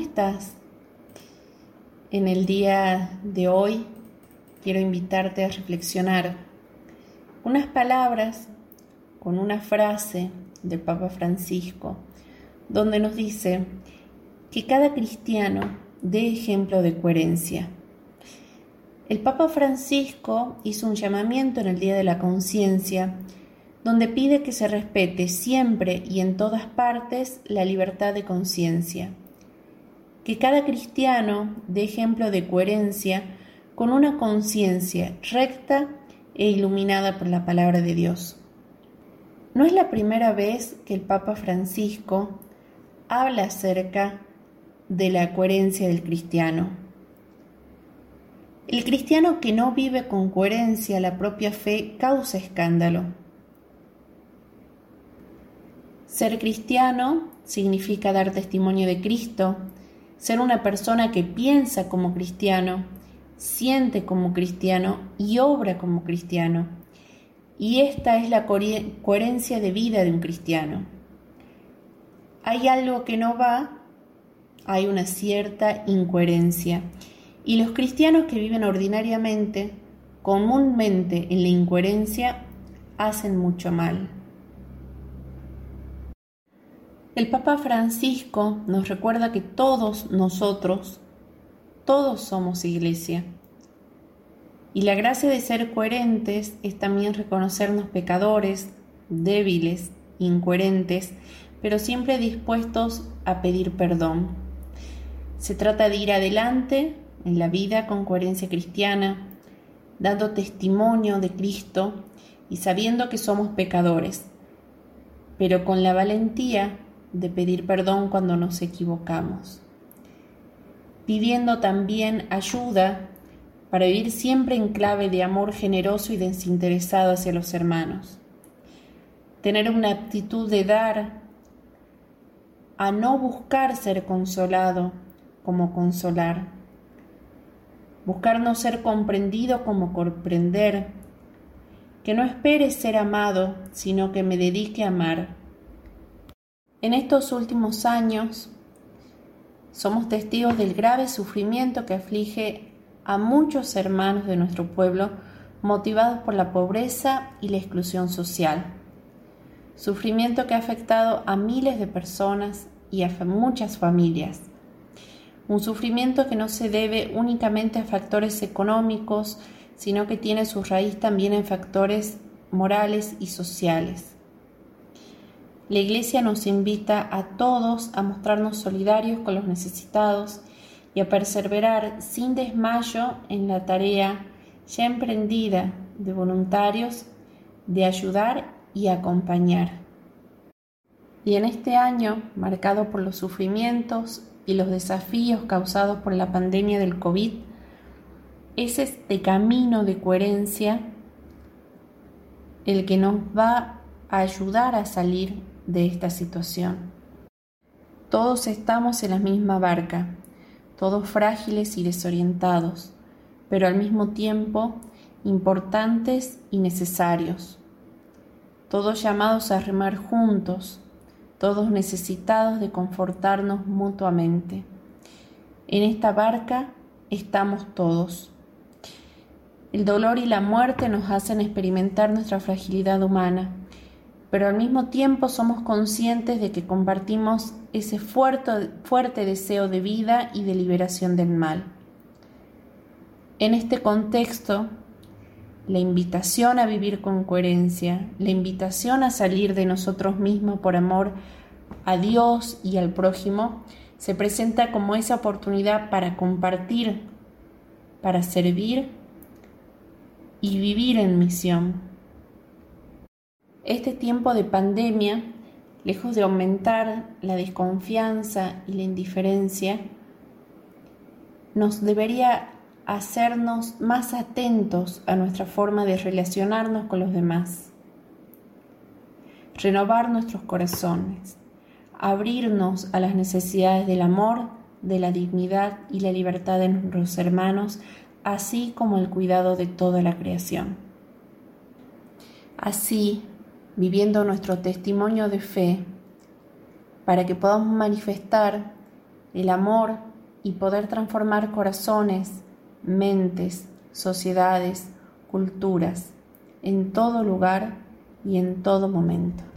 estás? En el día de hoy quiero invitarte a reflexionar unas palabras con una frase del Papa Francisco, donde nos dice que cada cristiano dé ejemplo de coherencia. El Papa Francisco hizo un llamamiento en el Día de la Conciencia, donde pide que se respete siempre y en todas partes la libertad de conciencia, que cada cristiano dé ejemplo de coherencia con una conciencia recta e iluminada por la palabra de Dios. No es la primera vez que el Papa Francisco habla acerca de la coherencia del cristiano. El cristiano que no vive con coherencia la propia fe causa escándalo. Ser cristiano significa dar testimonio de Cristo, ser una persona que piensa como cristiano, siente como cristiano y obra como cristiano. Y esta es la coherencia de vida de un cristiano. Hay algo que no va, hay una cierta incoherencia. Y los cristianos que viven ordinariamente, comúnmente en la incoherencia, hacen mucho mal. El Papa Francisco nos recuerda que todos nosotros, todos somos iglesia. Y la gracia de ser coherentes es también reconocernos pecadores, débiles, incoherentes, pero siempre dispuestos a pedir perdón. Se trata de ir adelante en la vida con coherencia cristiana, dando testimonio de Cristo y sabiendo que somos pecadores, pero con la valentía de pedir perdón cuando nos equivocamos, pidiendo también ayuda para vivir siempre en clave de amor generoso y desinteresado hacia los hermanos, tener una actitud de dar, a no buscar ser consolado como consolar, buscar no ser comprendido como comprender, que no espere ser amado, sino que me dedique a amar en estos últimos años somos testigos del grave sufrimiento que aflige a muchos hermanos de nuestro pueblo motivados por la pobreza y la exclusión social. Sufrimiento que ha afectado a miles de personas y a muchas familias. Un sufrimiento que no se debe únicamente a factores económicos, sino que tiene su raíz también en factores morales y sociales. La Iglesia nos invita a todos a mostrarnos solidarios con los necesitados y a perseverar sin desmayo en la tarea ya emprendida de voluntarios de ayudar y acompañar. Y en este año, marcado por los sufrimientos y los desafíos causados por la pandemia del COVID, es este camino de coherencia el que nos va a ayudar a salir de esta situación. Todos estamos en la misma barca, todos frágiles y desorientados, pero al mismo tiempo importantes y necesarios. Todos llamados a remar juntos, todos necesitados de confortarnos mutuamente. En esta barca estamos todos. El dolor y la muerte nos hacen experimentar nuestra fragilidad humana pero al mismo tiempo somos conscientes de que compartimos ese fuerte, fuerte deseo de vida y de liberación del mal. En este contexto, la invitación a vivir con coherencia, la invitación a salir de nosotros mismos por amor a Dios y al prójimo, se presenta como esa oportunidad para compartir, para servir y vivir en misión. Este tiempo de pandemia, lejos de aumentar la desconfianza y la indiferencia, nos debería hacernos más atentos a nuestra forma de relacionarnos con los demás, renovar nuestros corazones, abrirnos a las necesidades del amor, de la dignidad y la libertad de nuestros hermanos, así como el cuidado de toda la creación. Así, viviendo nuestro testimonio de fe, para que podamos manifestar el amor y poder transformar corazones, mentes, sociedades, culturas, en todo lugar y en todo momento.